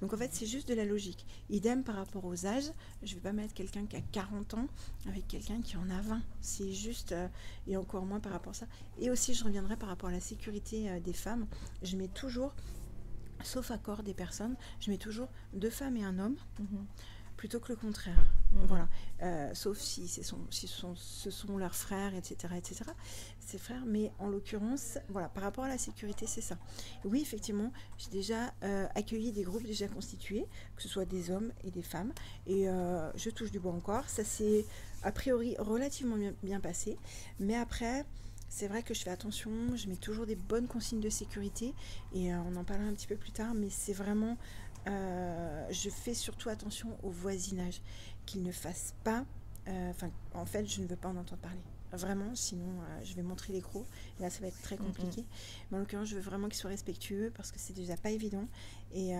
Donc en fait, c'est juste de la logique. Idem par rapport aux âges. Je vais pas mettre quelqu'un qui a 40 ans avec quelqu'un qui en a 20. C'est juste. Euh, et encore moins par rapport à ça. Et aussi, je reviendrai par rapport à la sécurité euh, des femmes. Je mets toujours sauf accord des personnes, je mets toujours deux femmes et un homme. Mhm. plutôt que le contraire. Mhm. Voilà. Euh, sauf si, si ce sont, ce sont leurs frères, etc., etc., ses frères. Mais en l'occurrence, voilà, par rapport à la sécurité, c'est ça. Oui, effectivement, j'ai déjà euh, accueilli des groupes déjà constitués, que ce soit des hommes et des femmes. Et euh, je touche du bois encore. Ça s'est a priori relativement bien, bien passé. Mais après, c'est vrai que je fais attention, je mets toujours des bonnes consignes de sécurité et euh, on en parlera un petit peu plus tard, mais c'est vraiment, euh, je fais surtout attention au voisinage, qu'ils ne fassent pas, euh, enfin en fait je ne veux pas en entendre parler. Vraiment, sinon je vais montrer les. Et là, ça va être très compliqué. Mais en l'occurrence, je veux vraiment qu'ils soient respectueux parce que c'est déjà pas évident. Et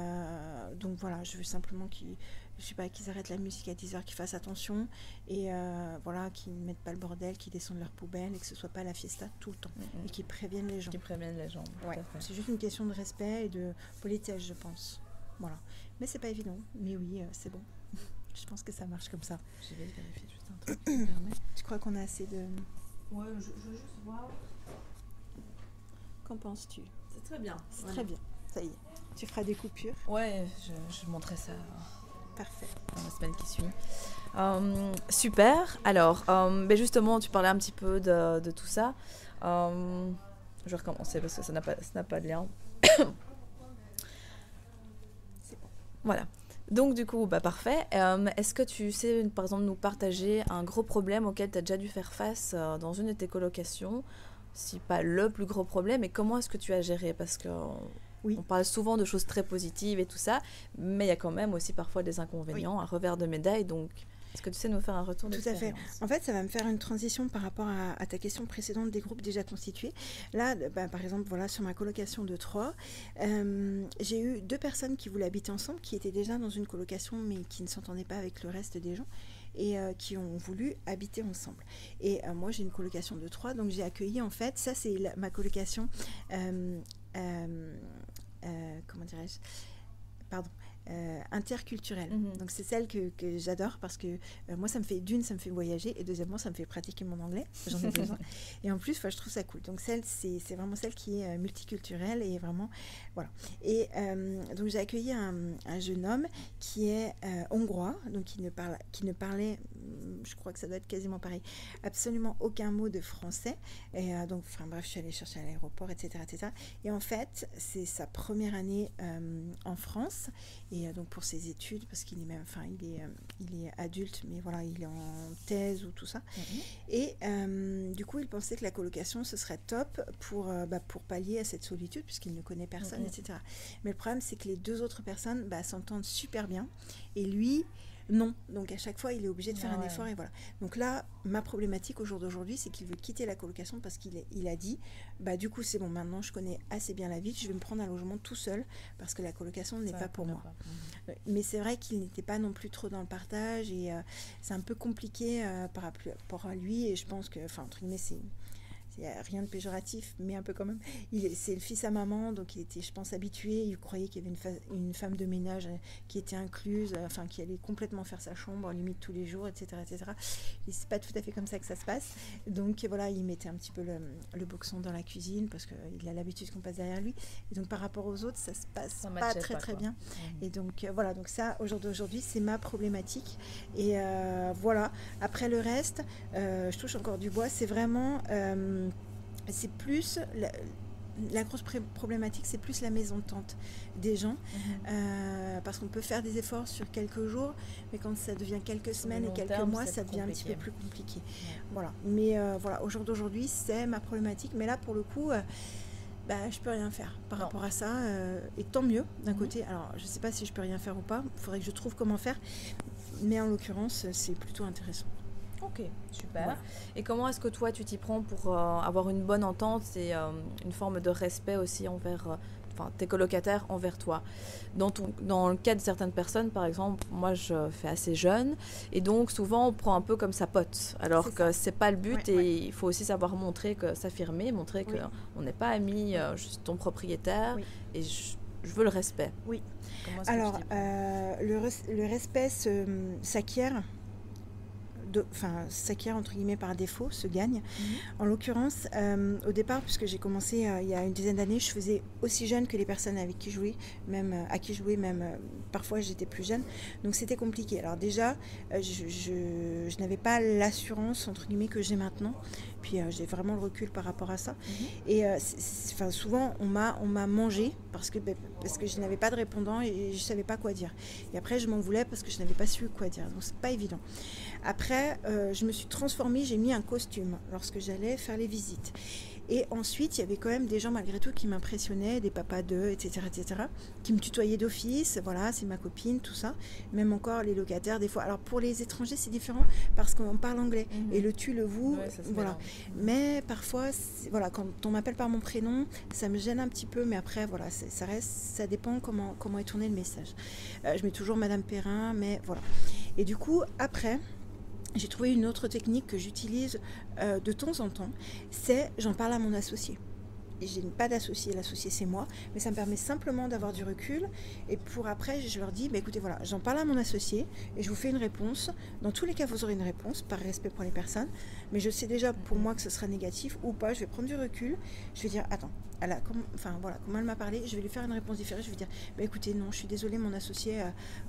donc voilà, je veux simplement qu'ils je sais pas, qu'ils arrêtent la musique à 10h, qu'ils fassent attention et euh, voilà, qu'ils ne mettent pas le bordel, qu'ils descendent leur poubelle et que ce soit pas la fiesta tout le temps mm, mm. et qu'ils préviennent les gens. Qu'ils préviennent les gens. C'est juste une question de respect et de politesse, je pense. Voilà. Mais c'est pas évident. Mais oui, euh, c'est bon. *laughs* je pense que ça marche comme ça. Je vais vérifier juste un truc. *coughs* tu crois qu'on a assez de. Ouais, je, veux juste voir. Qu'en penses-tu? C'est très bien. C'est très bien. Ça y est. Tu feras des coupures Ouais, je, je montrerai ça Parfait. Dans la semaine qui suit. Euh, super. Alors, euh, ben justement, tu parlais un petit peu de, de tout ça. Euh, je vais recommencer parce que ça n'a pas, pas de lien. *coughs* Voilà. Donc du coup, bah, parfait. Est-ce que tu sais, par exemple, nous partager un gros problème auquel tu as déjà dû faire face dans une de tes colocations? Si pas le plus gros problème, et comment est-ce que tu as géré? Parce que Oui. On parle souvent de choses très positives et tout ça, mais il y a quand même aussi parfois des inconvénients, un revers de médaille. Donc, est-ce que tu sais nous faire un retour Tout à fait. En fait, ça va me faire une transition par rapport à, ta question précédente des groupes déjà constitués. Là, bah, par exemple, voilà, sur ma colocation de Troyes, euh, j'ai eu deux personnes qui voulaient habiter ensemble, qui étaient déjà dans une colocation, mais qui ne s'entendaient pas avec le reste des gens et euh, qui ont voulu habiter ensemble. Et euh, moi, j'ai une colocation de trois, donc j'ai accueilli en fait, ça c'est ma colocation, comment dirais-je? Pardon. Euh, interculturelle. Mhm. Donc c'est celle que, que j'adore parce que euh, moi ça me fait d'une ça me fait voyager et deuxièmement ça me fait pratiquer mon anglais. J'en ai besoin. *laughs* et en plus je trouve ça cool. Donc celle c'est vraiment celle qui est euh, multiculturelle et vraiment voilà. Et donc j'ai accueilli un, un, jeune homme qui est hongrois donc qui ne parle qui ne parlait je crois que ça doit être quasiment pareil absolument aucun mot de français et donc enfin bref je suis allée chercher à l'aéroport etc etc et en fait c'est sa première année en France et euh, donc pour ses études, parce qu'il est même, enfin, il est, euh, il est adulte, mais voilà, il est en thèse ou tout ça. Mhm. Et euh, du coup, il pensait que la colocation, ce serait top pour, bah, pour pallier à cette solitude, puisqu'il ne connaît personne, etc. Mais le problème, c'est que les deux autres personnes bah, s'entendent super bien. Et lui, non. Donc à chaque fois, il est obligé de faire un effort et voilà. Donc là, ma problématique au jour d'aujourd'hui, c'est qu'il veut quitter la colocation parce qu'il il a dit, bah du coup c'est bon, maintenant je connais assez bien la ville, je vais me prendre un logement tout seul parce que la colocation n'est pas pour moi. Mhm. Mais c'est vrai qu'il n'était pas non plus trop dans le partage et euh, c'est un peu compliqué euh, par rapport à lui et je pense que, enfin entre guillemets, c'est il n'y a rien de péjoratif, mais un peu quand même. C'est le fils à maman, donc il était, je pense, habitué. Il croyait qu'il y avait une, une, femme de ménage euh, qui était incluse, euh, enfin, qui allait complètement faire sa chambre, limite tous les jours, etc. etc. Et c'est pas tout à fait comme ça que ça se passe. Donc voilà, il mettait un petit peu le, le boxon dans la cuisine parce qu'il a l'habitude qu'on passe derrière lui. Et donc par rapport aux autres, ça se passe pas très très bien. Mmh. Et donc euh, voilà, donc ça, aujourd'hui, c'est ma problématique. Et voilà, après le reste, je touche encore du bois, c'est vraiment c'est plus la, grosse problématique, c'est plus la maison de tente des gens, mhm. euh, parce qu'on peut faire des efforts sur quelques jours, mais quand ça devient quelques semaines et quelques mois, ça devient un petit peu plus compliqué. Voilà. Mais euh, voilà, au jour d'aujourd'hui, c'est ma problématique. Mais là, pour le coup, euh, bah, je peux rien faire par rapport à ça. et tant mieux, d'un mhm. côté. Alors, je ne sais pas si je peux rien faire ou pas. Il faudrait que je trouve comment faire. Mais en l'occurrence, c'est plutôt intéressant. Ok, super. Et comment est-ce que toi tu t'y prends pour euh, avoir une bonne entente et euh, une forme de respect aussi envers euh, tes colocataires envers toi? Dans, ton, dans le cas de certaines personnes, par exemple, moi je fais assez jeune et donc souvent on prend un peu comme sa pote. Alors que c'est pas le but et il faut aussi savoir montrer que s'affirmer, montrer qu'on n'est pas amis, juste ton propriétaire et je, veux le respect. Oui. Alors, le, le, respect s'acquiert enfin, s'acquiert entre guillemets par défaut, se gagne. Mhm. En l'occurrence, euh, au départ, puisque j'ai commencé euh, il y a une dizaine d'années, je faisais aussi jeune que les personnes avec qui je jouais, même euh, à qui je jouais, même parfois j'étais plus jeune. Donc c'était compliqué. Alors déjà, je, je, n'avais pas l'assurance entre guillemets que j'ai maintenant. Puis j'ai vraiment le recul par rapport à ça. Mhm. Et enfin, souvent on m'a on m'a mangé parce que ben, parce que je n'avais pas de répondant et je savais pas quoi dire. Et après je m'en voulais parce que je n'avais pas su quoi dire. Donc c'est pas évident. Après, euh, je me suis transformée, j'ai mis un costume lorsque j'allais faire les visites. Et ensuite, il y avait quand même des gens malgré tout qui m'impressionnaient, des papas d'eux, etc., etc., qui me tutoyaient d'office. Voilà, c'est ma copine, tout ça. Même encore les locataires, des fois. Alors pour les étrangers, c'est différent parce qu'on parle anglais. Mhm. Et le tu, le vous, voilà. Mais parfois, voilà, quand on m'appelle par mon prénom, ça me gêne un petit peu, mais après, voilà, ça reste, ça dépend comment, comment est tourné le message. Euh, je mets toujours Madame Perrin, mais voilà. Et du coup, après, j'ai trouvé une autre technique que j'utilise euh, de temps en temps, c'est j'en parle à mon associé. J'ai pas d'associé, l'associé c'est moi, mais ça me permet simplement d'avoir du recul. Et pour après, je leur dis, bah, écoutez, voilà, j'en parle à mon associé et je vous fais une réponse. Dans tous les cas, vous aurez une réponse par respect pour les personnes, mais je sais déjà pour moi que ce sera négatif ou pas. Je vais prendre du recul. Je vais dire, attends, elle a, enfin voilà, comment elle m'a parlé, je vais lui faire une réponse différente. Je vais dire, bah, écoutez, non, je suis désolée, mon associé euh,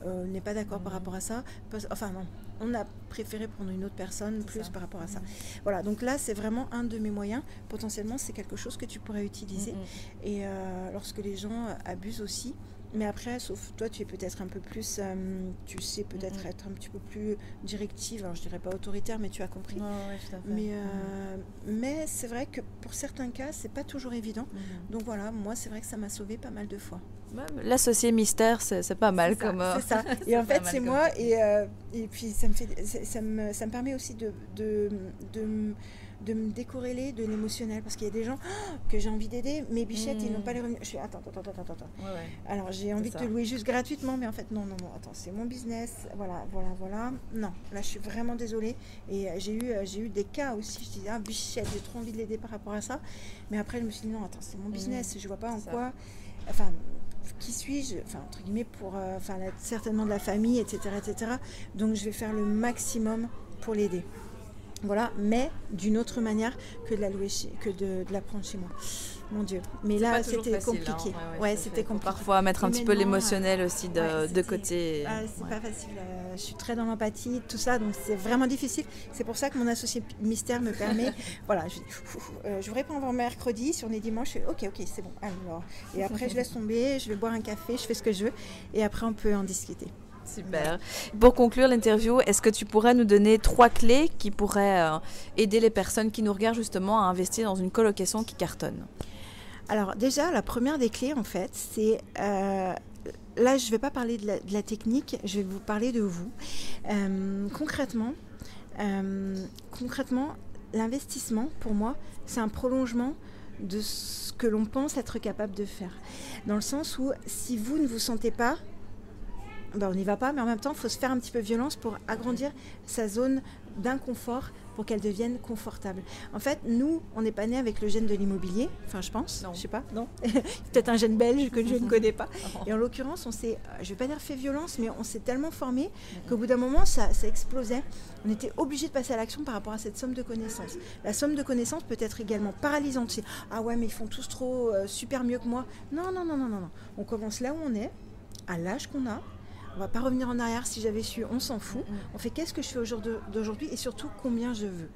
euh, n'est pas d'accord par mhm. rapport à ça. Enfin non, on a préféré prendre une autre personne plus par rapport à ça. Mhm. Voilà, donc là, c'est vraiment un de mes moyens. Potentiellement, c'est quelque chose que tu pourrais utiliser. Mhm. Et euh, lorsque les gens abusent aussi, Mais après, sauf toi, tu es peut-être un peu plus, euh, tu sais peut-être être un petit peu plus directive. Alors, je dirais pas autoritaire, mais tu as compris. Mais, euh, mais c'est vrai que pour certains cas, c'est pas toujours évident. Donc voilà, moi, c'est vrai que ça m'a sauvé pas mal de fois. L'associé mystère, c'est pas mal comme. C'est ça. *laughs* Et en fait, c'est moi. Et, et puis, ça me, fait, ça me, ça me permet aussi de, de, de de me décorréler de l'émotionnel parce qu'il y a des gens oh, que j'ai envie d'aider, mais bichettes, ils n'ont pas les revenus. Je suis attends, attends, attends, attends, attends. Alors j'ai envie de te louer juste gratuitement, mais en fait, non, non, non, attends, c'est mon business, voilà, voilà, voilà. Non, là, je suis vraiment désolée. Et euh, j'ai eu, euh, j'ai eu des cas aussi, je disais, ah, bichette, j'ai trop envie de l'aider par rapport à ça. Mais après, je me suis dit, non, attends, c'est mon business, je vois pas en quoi. Enfin, qui suis-je Enfin, entre guillemets, pour. Euh, enfin, certainement de la famille, etc., etc. Donc, je vais faire le maximum pour l'aider. Voilà, mais d'une autre manière que de la louer que de, la prendre chez moi. Mon Dieu. Mais là, c'était hein. compliqué. Ouais, c'était compliqué. Parfois, mettre un petit peu l'émotionnel aussi de, côté. Ah, c'est pas facile. Euh, je suis très dans l'empathie, tout ça, donc c'est vraiment difficile. C'est pour ça que mon associé mystère me permet. *laughs* voilà, je, euh, je vous réponds avant mercredi. Si on est dimanche, je ok, ok, c'est bon. Alors, et après, je laisse tomber, je vais boire un café, je fais ce que je veux, et après, on peut en discuter. Super. Pour conclure l'interview, est-ce que tu pourrais nous donner trois clés qui pourraient euh, aider les personnes qui nous regardent justement à investir dans une colocation qui cartonne? Alors déjà, la première des clés en fait, c'est... Euh, là, je ne vais pas parler de la, technique, je vais vous parler de vous. Euh, concrètement, concrètement, l'investissement, pour moi, c'est un prolongement de ce que l'on pense être capable de faire. Dans le sens où si vous ne vous sentez pas ben, on n'y va pas, mais en même temps, il faut se faire un petit peu violence pour agrandir sa zone d'inconfort pour qu'elle devienne confortable. En fait, nous, on n'est pas né avec le gène de l'immobilier, enfin je pense, non. je sais pas, non, *laughs* peut-être un gène belge que je ne *laughs* connais pas. Et en l'occurrence, on s'est, euh, je vais pas dire fait violence, mais on s'est tellement formé qu'au bout d'un moment, ça, ça explosait. On était obligé de passer à l'action par rapport à cette somme de connaissances. La somme de connaissances peut être également paralysante. Ah ouais, mais ils font tous trop euh, super mieux que moi. Non, non, non, non, non, non. On commence là où on est, à l'âge qu'on a, on va pas revenir en arrière. Si j'avais su, on s'en fout. Mm. On fait qu'est-ce que je fais d'aujourd'hui et surtout combien je veux.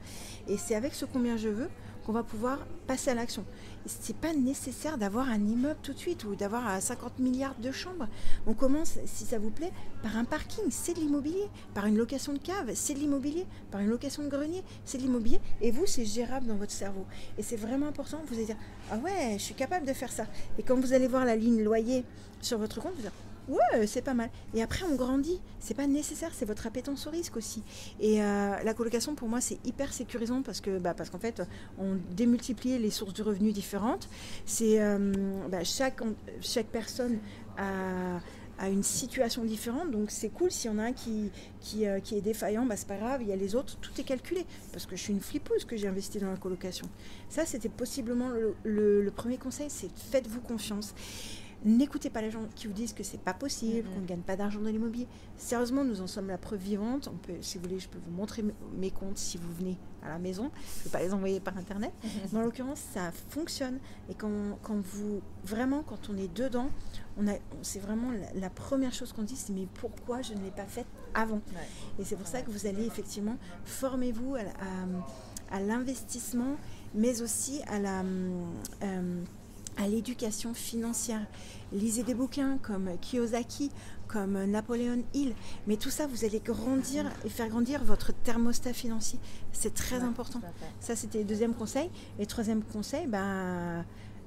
Et c'est avec ce combien je veux qu'on va pouvoir passer à l'action. C'est pas nécessaire d'avoir un immeuble tout de suite ou d'avoir 50 milliards de chambres. On commence, si ça vous plaît, par un parking, c'est de l'immobilier. Par une location de cave, c'est de l'immobilier. Par une location de grenier, c'est de l'immobilier. Et vous, c'est gérable dans votre cerveau. Et c'est vraiment important. Vous allez dire, ah ouais, je suis capable de faire ça. Et quand vous allez voir la ligne loyer sur votre compte, vous allez dire, Ouais, c'est pas mal. Et après, on grandit. C'est pas nécessaire, c'est votre appétence au risque aussi. Et euh, la colocation, pour moi, c'est hyper sécurisant parce que, bah, parce qu'en fait, on démultiplie les sources de revenus différentes. C'est euh, bah, chaque chaque personne a, a, une situation différente, donc c'est cool. S'il y en a un qui qui, euh, qui est défaillant, bah, c'est pas grave. Il y a les autres, tout est calculé parce que je suis une flippeuse que j'ai investi dans la colocation. Ça, c'était possiblement le, le premier conseil, c'est faites-vous confiance. N'écoutez pas les gens qui vous disent que c'est pas possible, qu'on ne gagne pas d'argent dans l'immobilier. Sérieusement, nous en sommes la preuve vivante. On peut, si vous voulez, je peux vous montrer mes comptes si vous venez à la maison. Je ne vais pas les envoyer par internet. *laughs* Mais en l'occurrence, ça fonctionne. Et quand, quand, vous vraiment, quand on est dedans, on a, c'est vraiment la, première chose qu'on dit, c'est mais pourquoi je ne l'ai pas faite avant? Et c'est pour ça que vous allez effectivement formez-vous à, l'investissement, mais aussi à la euh, à l'éducation financière. Lisez des bouquins comme Kiyosaki, comme Napoléon Hill. Mais tout ça, vous allez grandir et faire grandir votre thermostat financier. C'est très important. Ça, c'était le deuxième conseil. Et troisième conseil, ben,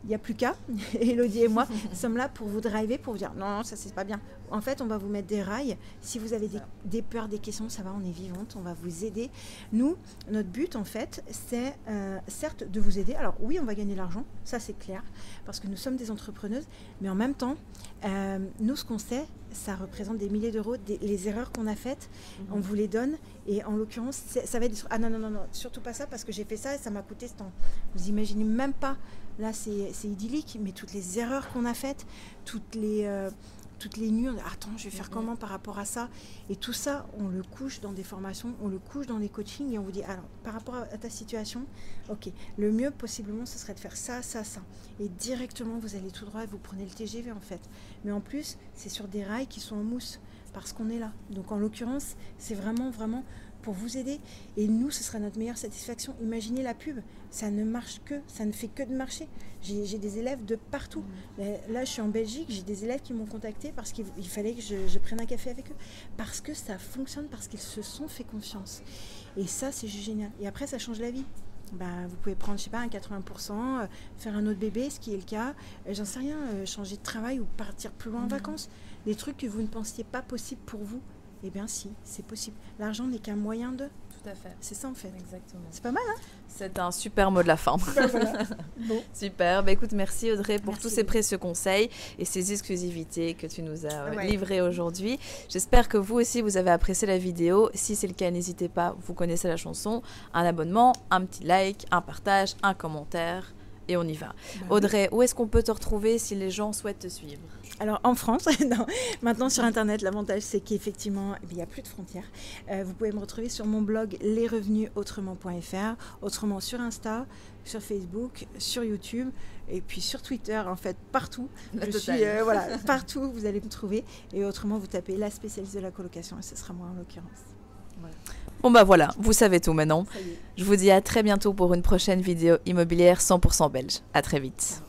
il n'y a plus qu'à. *laughs* Elodie et moi *laughs* sommes là pour vous driver, pour vous dire non, non ça c'est pas bien. En fait, on va vous mettre des rails. Si vous avez des, peurs, des questions, ça va, on est vivante, on va vous aider. Nous, notre but en fait, c'est euh, certes de vous aider. Alors oui, on va gagner l'argent, ça c'est clair, parce que nous sommes des entrepreneuses, mais en même temps, euh, nous, ce qu'on sait, ça représente des milliers d'euros. Les erreurs qu'on a faites, mhm. on vous les donne. Et en l'occurrence, ça va être... Ah non, non, non, non, surtout pas ça, parce que j'ai fait ça et ça m'a coûté ce temps. Vous imaginez même pas Là, c'est idyllique, mais toutes les erreurs qu'on a faites, toutes les, euh, toutes les nuits, on dit, attends, je vais faire comment par rapport à ça? Et tout ça, on le couche dans des formations, on le couche dans des coachings et on vous dit, alors, par rapport à ta situation, ok, le mieux possiblement, ce serait de faire ça, ça, ça. Et directement, vous allez tout droit et vous prenez le TGV en fait. Mais en plus, c'est sur des rails qui sont en mousse parce qu'on est là. Donc en l'occurrence, c'est vraiment, vraiment pour vous aider. Et nous, ce sera notre meilleure satisfaction. Imaginez la pub, ça ne marche que, ça ne fait que de marcher. J'ai des élèves de partout. Mmh. Là, je suis en Belgique, j'ai des élèves qui m'ont contacté parce qu'il fallait que je, prenne un café avec eux. Parce que ça fonctionne, parce qu'ils se sont fait confiance. Et ça, c'est génial. Et après, ça change la vie. Bah, vous pouvez prendre, je sais pas, un 80%, euh, faire un autre bébé, ce qui est le cas. Euh, j'en sais rien, euh, changer de travail ou partir plus loin en mmh. vacances. Des trucs que vous ne pensiez pas possible pour vous. Eh bien si, c'est possible. L'argent n'est qu'un moyen de. Tout à fait. C'est ça en fait. Exactement. C'est pas mal, hein? C'est un super mot de la fin. *laughs* bon. Super. Bah, écoute, merci Audrey pour tous ces précieux conseils et ces exclusivités que tu nous as euh, livrées aujourd'hui. J'espère que vous aussi, vous avez apprécié la vidéo. Si c'est le cas, n'hésitez pas, vous connaissez la chanson, un abonnement, un petit like, un partage, un commentaire et on y va. Bah Audrey, où est-ce qu'on peut te retrouver si les gens souhaitent te suivre? Alors en France, *laughs* maintenant sur Internet, l'avantage c'est qu'effectivement, il n'y a plus de frontières. Euh, vous pouvez me retrouver sur mon blog lesrevenusautrement.fr, autrement sur Insta, sur Facebook, sur YouTube et puis sur Twitter, en fait, partout. Je suis, euh, voilà, *laughs* partout, vous allez me trouver. Et autrement, vous tapez la spécialiste de la colocation et ce sera moi en l'occurrence. Bon bah voilà, vous savez tout maintenant. Je vous dis à très bientôt pour une prochaine vidéo immobilière 100% belge. À très vite.